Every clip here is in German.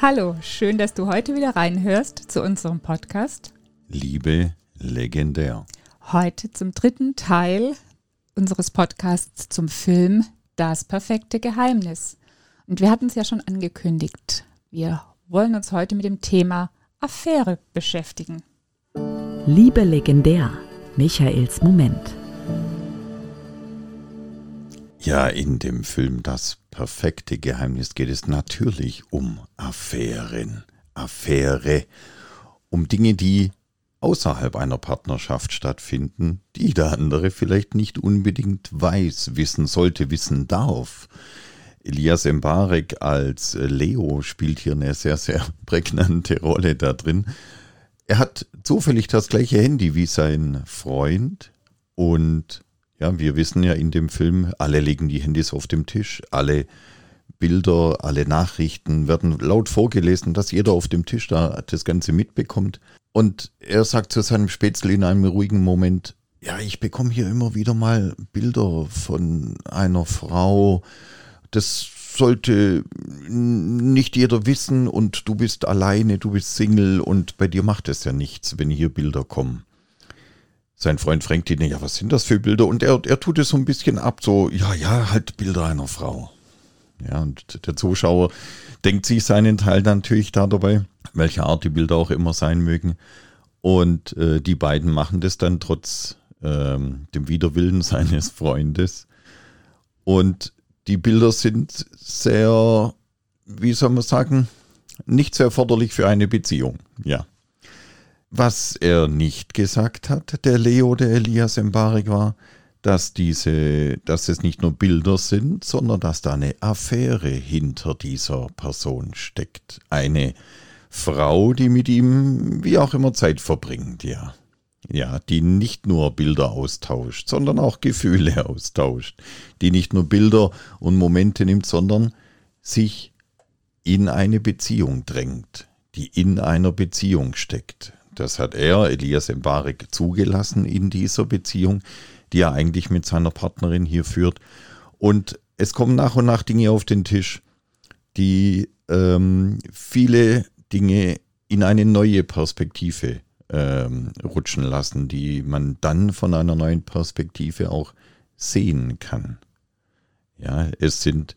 Hallo, schön, dass du heute wieder reinhörst zu unserem Podcast. Liebe legendär. Heute zum dritten Teil unseres Podcasts zum Film Das perfekte Geheimnis. Und wir hatten es ja schon angekündigt. Wir wollen uns heute mit dem Thema Affäre beschäftigen. Liebe legendär. Michaels Moment. Ja, in dem Film Das perfekte Geheimnis geht es natürlich um Affären, Affäre, um Dinge, die außerhalb einer Partnerschaft stattfinden, die der andere vielleicht nicht unbedingt weiß, wissen sollte, wissen darf. Elias Mbarek als Leo spielt hier eine sehr, sehr prägnante Rolle da drin. Er hat zufällig das gleiche Handy wie sein Freund und ja, wir wissen ja in dem Film, alle legen die Handys auf dem Tisch, alle Bilder, alle Nachrichten werden laut vorgelesen, dass jeder auf dem Tisch da das Ganze mitbekommt. Und er sagt zu seinem Spätzle in einem ruhigen Moment, ja, ich bekomme hier immer wieder mal Bilder von einer Frau. Das sollte nicht jeder wissen und du bist alleine, du bist Single und bei dir macht es ja nichts, wenn hier Bilder kommen. Sein Freund fragt ihn, ja, was sind das für Bilder? Und er, er tut es so ein bisschen ab, so, ja, ja, halt Bilder einer Frau. Ja, und der Zuschauer denkt sich seinen Teil natürlich da dabei, welche Art die Bilder auch immer sein mögen. Und äh, die beiden machen das dann trotz ähm, dem Widerwillen seines Freundes. Und die Bilder sind sehr, wie soll man sagen, nicht sehr förderlich für eine Beziehung. Ja. Was er nicht gesagt hat, der Leo, der Elias Mbarek war, dass diese, dass es nicht nur Bilder sind, sondern dass da eine Affäre hinter dieser Person steckt. Eine Frau, die mit ihm wie auch immer Zeit verbringt, ja. Ja, die nicht nur Bilder austauscht, sondern auch Gefühle austauscht. Die nicht nur Bilder und Momente nimmt, sondern sich in eine Beziehung drängt, die in einer Beziehung steckt. Das hat er, Elias Mbarek, zugelassen in dieser Beziehung, die er eigentlich mit seiner Partnerin hier führt. Und es kommen nach und nach Dinge auf den Tisch, die ähm, viele Dinge in eine neue Perspektive ähm, rutschen lassen, die man dann von einer neuen Perspektive auch sehen kann. Ja, es sind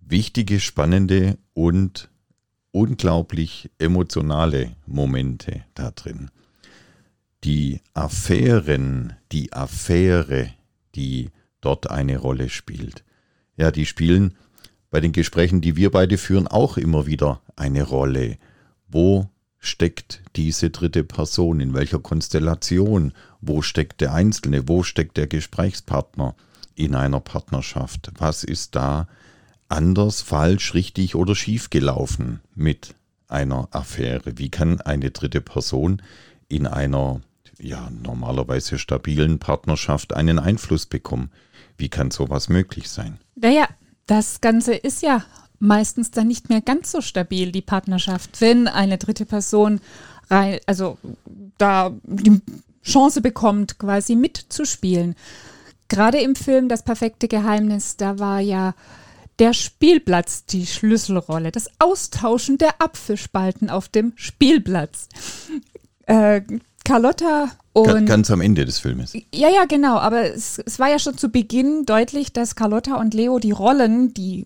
wichtige, spannende und unglaublich emotionale Momente da drin. Die Affären, die Affäre, die dort eine Rolle spielt. Ja, die spielen bei den Gesprächen, die wir beide führen, auch immer wieder eine Rolle. Wo steckt diese dritte Person? In welcher Konstellation? Wo steckt der Einzelne? Wo steckt der Gesprächspartner in einer Partnerschaft? Was ist da anders, falsch, richtig oder schief gelaufen mit einer Affäre? Wie kann eine dritte Person in einer ja normalerweise stabilen Partnerschaft einen Einfluss bekommen? Wie kann sowas möglich sein? Naja, das Ganze ist ja meistens dann nicht mehr ganz so stabil, die Partnerschaft, wenn eine dritte Person rein, also da die Chance bekommt, quasi mitzuspielen. Gerade im Film Das perfekte Geheimnis, da war ja der Spielplatz die Schlüsselrolle, das Austauschen der Apfelspalten auf dem Spielplatz. Äh, Carlotta und. Ganz am Ende des Filmes. Ja, ja, genau. Aber es, es war ja schon zu Beginn deutlich, dass Carlotta und Leo die Rollen, die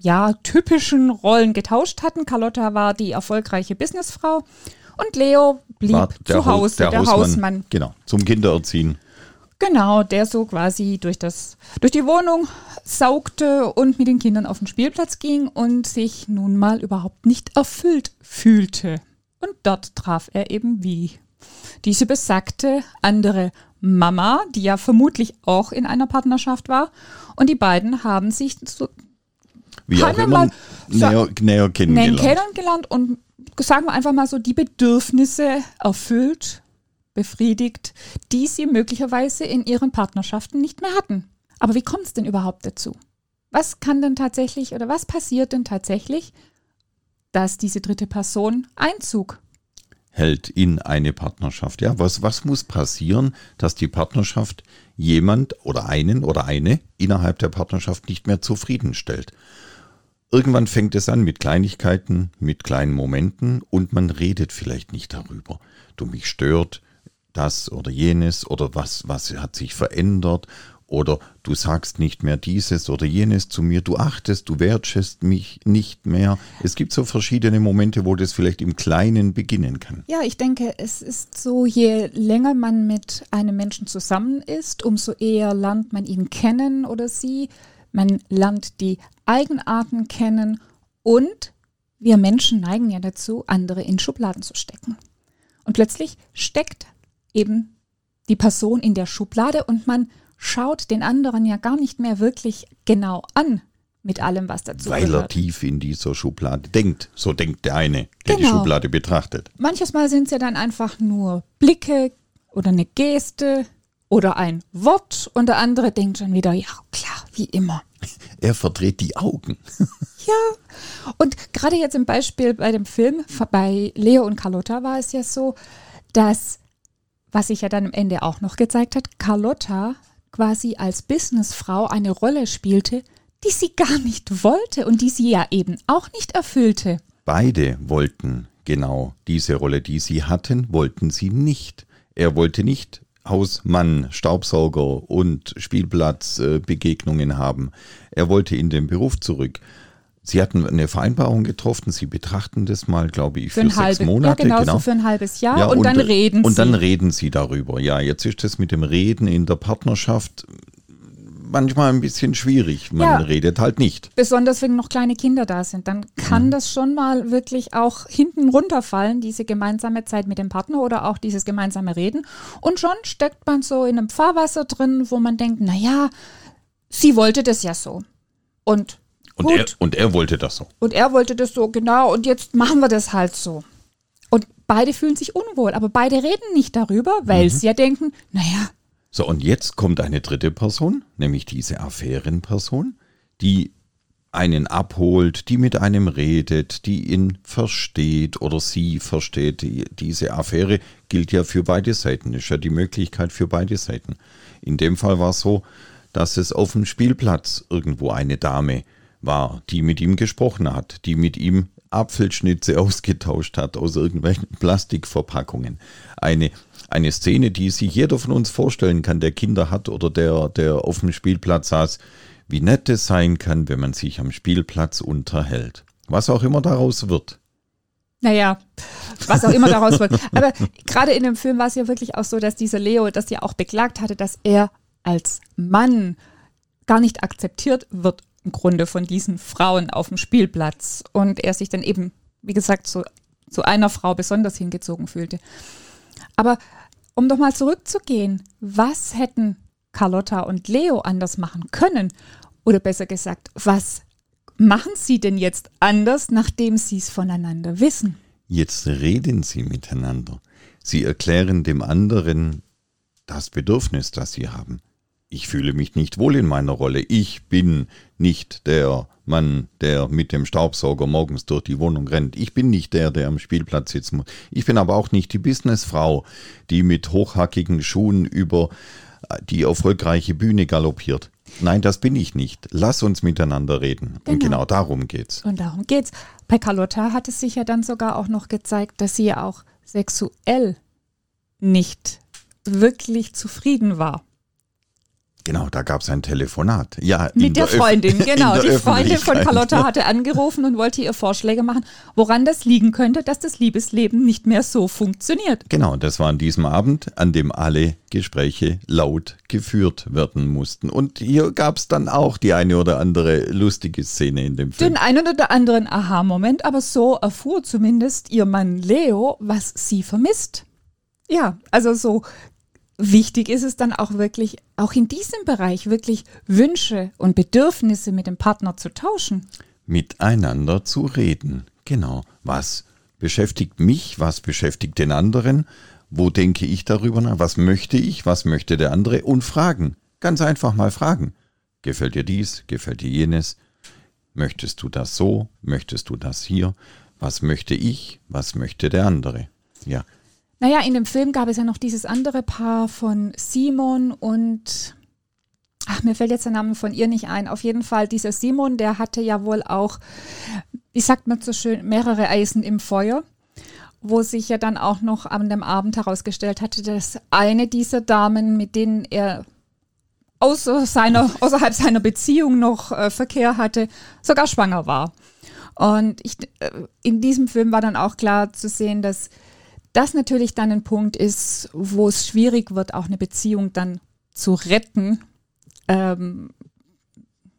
ja, typischen Rollen getauscht hatten. Carlotta war die erfolgreiche Businessfrau und Leo blieb zu Hause, der, der Hausmann, Hausmann. Genau, zum Kindererziehen. Genau, der so quasi durch, das, durch die Wohnung saugte und mit den Kindern auf den Spielplatz ging und sich nun mal überhaupt nicht erfüllt fühlte. Und dort traf er eben wie diese besagte andere Mama, die ja vermutlich auch in einer Partnerschaft war. Und die beiden haben sich so wie auch immer näher, näher kennengelernt. kennengelernt und sagen wir einfach mal so, die Bedürfnisse erfüllt, befriedigt, die sie möglicherweise in ihren Partnerschaften nicht mehr hatten. Aber wie kommt es denn überhaupt dazu? Was kann denn tatsächlich oder was passiert denn tatsächlich, dass diese dritte Person Einzug hält in eine Partnerschaft. Ja, was, was muss passieren, dass die Partnerschaft jemand oder einen oder eine innerhalb der Partnerschaft nicht mehr zufriedenstellt? Irgendwann fängt es an mit Kleinigkeiten, mit kleinen Momenten und man redet vielleicht nicht darüber. Du mich stört das oder jenes oder was, was hat sich verändert oder du sagst nicht mehr dieses oder jenes zu mir, du achtest, du wertschätzt mich nicht mehr. Es gibt so verschiedene Momente, wo das vielleicht im Kleinen beginnen kann. Ja, ich denke, es ist so, je länger man mit einem Menschen zusammen ist, umso eher lernt man ihn kennen oder sie. Man lernt die Eigenarten kennen und wir Menschen neigen ja dazu, andere in Schubladen zu stecken. Und plötzlich steckt eben die Person in der Schublade und man schaut den anderen ja gar nicht mehr wirklich genau an mit allem, was dazu Weil gehört. er tief in dieser Schublade denkt. So denkt der eine, der Genau. die Schublade betrachtet. Manches Mal sind es ja dann einfach nur Blicke oder eine Geste oder ein Wort und der andere denkt schon wieder, ja klar, wie immer. Er verdreht die Augen. Ja, und gerade jetzt im Beispiel bei dem Film bei Leo und Carlotta war es ja so, dass, was sich ja dann am Ende auch noch gezeigt hat, Carlotta quasi als Businessfrau eine Rolle spielte, die sie gar nicht wollte und die sie ja eben auch nicht erfüllte. Beide wollten genau diese Rolle, die sie hatten, wollten sie nicht. Er wollte nicht Hausmann, Staubsauger und Spielplatzbegegnungen haben. Er wollte in den Beruf zurück. Sie hatten eine Vereinbarung getroffen, sie betrachten das mal, glaube ich, für, Für ein sechs halbes, Monate. ja, genau, so für ein halbes Jahr Ja, und, dann reden Und sie. dann reden sie darüber. Ja, jetzt ist das mit dem Reden in der Partnerschaft manchmal ein bisschen schwierig. Man Ja. redet halt nicht. besonders wenn noch kleine Kinder da sind, dann kann das schon mal wirklich auch hinten runterfallen, diese gemeinsame Zeit mit dem Partner oder auch dieses gemeinsame Reden. Und schon steckt man so in einem Fahrwasser drin, wo man denkt, naja, sie wollte das ja so. Und Und gut, er, und er wollte das so. und er wollte das so, genau, und jetzt machen wir das halt so. Und beide fühlen sich unwohl, aber beide reden nicht darüber, weil sie ja denken, naja, So, und jetzt kommt eine dritte Person, nämlich diese Affärenperson, die einen abholt, die mit einem redet, die ihn versteht oder sie versteht. Die, diese Affäre gilt ja für beide Seiten, ist ja die Möglichkeit für beide Seiten. In dem Fall war es so, dass es auf dem Spielplatz irgendwo eine Dame war, die mit ihm gesprochen hat, die mit ihm Apfelschnitze ausgetauscht hat aus irgendwelchen Plastikverpackungen. Eine, eine Szene, die sich jeder von uns vorstellen kann, der Kinder hat oder der, der auf dem Spielplatz saß, wie nett es sein kann, wenn man sich am Spielplatz unterhält. Was auch immer daraus wird. Naja, was auch immer daraus wird. Aber gerade in dem Film war es ja wirklich auch so, dass dieser Leo das ja auch beklagt hatte, dass er als Mann gar nicht akzeptiert wird im Grunde von diesen Frauen auf dem Spielplatz. Und er sich dann eben, wie gesagt, zu, zu einer Frau besonders hingezogen fühlte. Aber um doch mal zurückzugehen, was hätten Carlotta und Leo anders machen können? Oder besser gesagt, was machen sie denn jetzt anders, nachdem sie es voneinander wissen? Jetzt reden sie miteinander. Sie erklären dem anderen das Bedürfnis, das sie haben. Ich fühle mich nicht wohl in meiner Rolle. Ich bin nicht der Mann, der mit dem Staubsauger morgens durch die Wohnung rennt. Ich bin nicht der, der am Spielplatz sitzen muss. Ich bin aber auch nicht die Businessfrau, die mit hochhackigen Schuhen über die erfolgreiche Bühne galoppiert. Nein, das bin ich nicht. Lass uns miteinander reden. Und Genau. genau darum geht's. Und darum geht's. Bei Carlotta hat es sich ja dann sogar auch noch gezeigt, dass sie ja auch sexuell nicht wirklich zufrieden war. Genau, da gab es ein Telefonat. Ja, Mit der, Öff- Freundin, genau. der Die Freundin von. Carlotta hatte angerufen und wollte ihr Vorschläge machen, woran das liegen könnte, dass das Liebesleben nicht mehr so funktioniert. Genau, das war an diesem Abend, an dem alle Gespräche laut geführt werden mussten. Und hier gab es dann auch die eine oder andere lustige Szene in dem Film. Den einen oder anderen Aha-Moment, aber so erfuhr zumindest ihr Mann Leo, was sie vermisst. Ja, also so wichtig ist es dann auch wirklich, auch in diesem Bereich wirklich Wünsche und Bedürfnisse mit dem Partner zu tauschen. Miteinander zu reden. Genau. Was beschäftigt mich, was beschäftigt den anderen, wo denke ich darüber nach, was möchte ich, was möchte der andere und fragen. Ganz einfach mal fragen. Gefällt dir dies, gefällt dir jenes? Möchtest du das so, möchtest du das hier? Was möchte ich, was möchte der andere? Ja. Naja, in dem Film gab es ja noch dieses andere Paar von Simon und ach, mir fällt jetzt der Name von ihr nicht ein. Auf jeden Fall, dieser Simon, der hatte ja wohl auch, wie sagt man so schön, mehrere Eisen im Feuer, wo sich ja dann auch noch an dem Abend herausgestellt hatte, dass eine dieser Damen, mit denen er außer seiner, außerhalb seiner Beziehung noch äh, Verkehr hatte, sogar schwanger war. Und ich, äh, in diesem Film war dann auch klar zu sehen, dass das natürlich dann ein Punkt ist, wo es schwierig wird, auch eine Beziehung dann zu retten, ähm,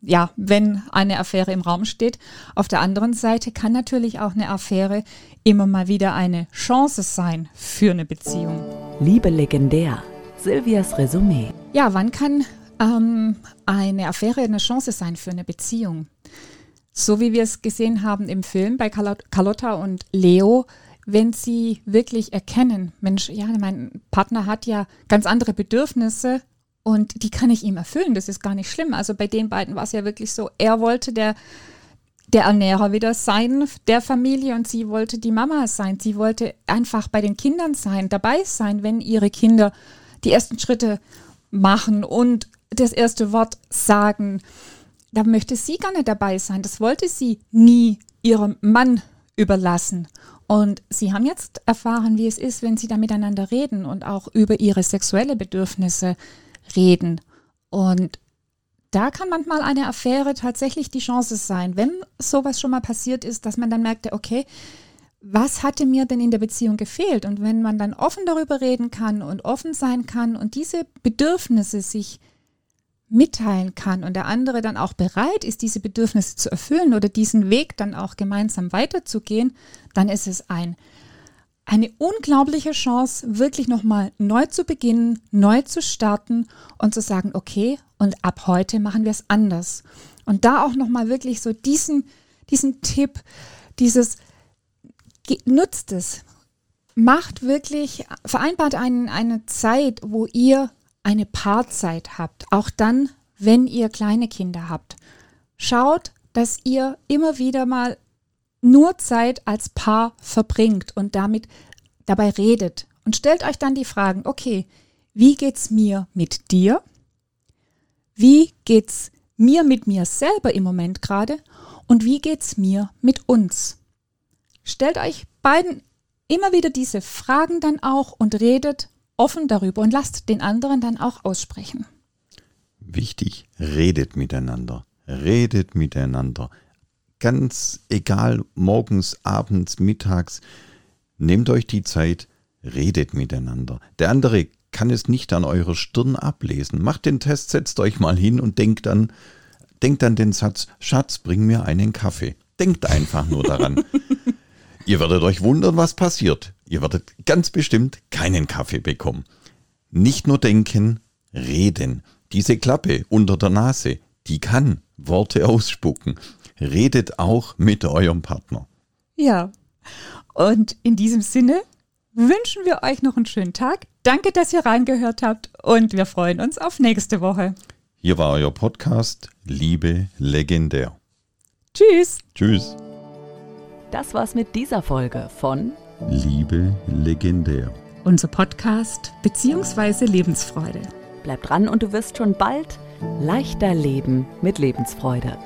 ja, wenn eine Affäre im Raum steht. Auf der anderen Seite kann natürlich auch eine Affäre immer mal wieder eine Chance sein für eine Beziehung. Liebe legendär. Silvias Resümee. Ja, wann kann ähm, eine Affäre eine Chance sein für eine Beziehung? So wie wir es gesehen haben im Film bei Carlotta und Leo, wenn sie wirklich erkennen, Mensch, ja, mein Partner hat ja ganz andere Bedürfnisse und die kann ich ihm erfüllen. Das ist gar nicht schlimm. Also bei den beiden war es ja wirklich so, er wollte der, der Ernährer wieder sein der Familie und sie wollte die Mama sein. Sie wollte einfach bei den Kindern sein, dabei sein, wenn ihre Kinder die ersten Schritte machen und das erste Wort sagen. Da möchte sie nicht dabei sein. Das wollte sie nie ihrem Mann überlassen. Und sie haben jetzt erfahren, wie es ist, wenn sie da miteinander reden und auch über ihre sexuelle Bedürfnisse reden. Und da kann manchmal eine Affäre tatsächlich die Chance sein, wenn sowas schon mal passiert ist, dass man dann merkte, okay, was hatte mir denn in der Beziehung gefehlt? Und wenn man dann offen darüber reden kann und offen sein kann und diese Bedürfnisse sich mitteilen kann und der andere dann auch bereit ist, diese Bedürfnisse zu erfüllen oder diesen Weg dann auch gemeinsam weiterzugehen, dann ist es ein eine unglaubliche Chance, wirklich nochmal neu zu beginnen, neu zu starten und zu sagen, okay, und ab heute machen wir es anders. Und da auch nochmal wirklich so diesen, diesen Tipp, dieses, nutzt es, macht wirklich, vereinbart einen, eine Zeit, wo ihr eine Paarzeit habt, auch dann, wenn ihr kleine Kinder habt. Schaut, dass ihr immer wieder mal nur Zeit als Paar verbringt und damit dabei redet und stellt euch dann die Fragen, okay, wie geht's mir mit dir? Wie geht's mir mit mir selber im Moment gerade? Und wie geht's mir mit uns? Stellt euch beiden immer wieder diese Fragen dann auch und redet offen darüber und lasst den anderen dann auch aussprechen. Wichtig, redet miteinander. Redet miteinander ganz egal, morgens, abends, mittags, nehmt euch die Zeit, redet miteinander. Der andere kann es nicht an eurer Stirn ablesen. Macht den Test, setzt euch mal hin und denkt an, denkt an den Satz, Schatz, bring mir einen Kaffee. Denkt einfach nur daran. Ihr werdet euch wundern, was passiert. Ihr werdet ganz bestimmt keinen Kaffee bekommen. Nicht nur denken, reden. Diese Klappe unter der Nase, die kann Worte ausspucken redet auch mit eurem Partner. Ja, und in diesem Sinne wünschen wir euch noch einen schönen Tag. Danke, dass ihr reingehört habt und wir freuen uns auf nächste Woche. Hier war euer Podcast Liebe legendär. Tschüss. Tschüss. Das war's mit dieser Folge von Liebe legendär. Unser Podcast bzw. Lebensfreude. Bleib dran und du wirst schon bald leichter leben mit Lebensfreude.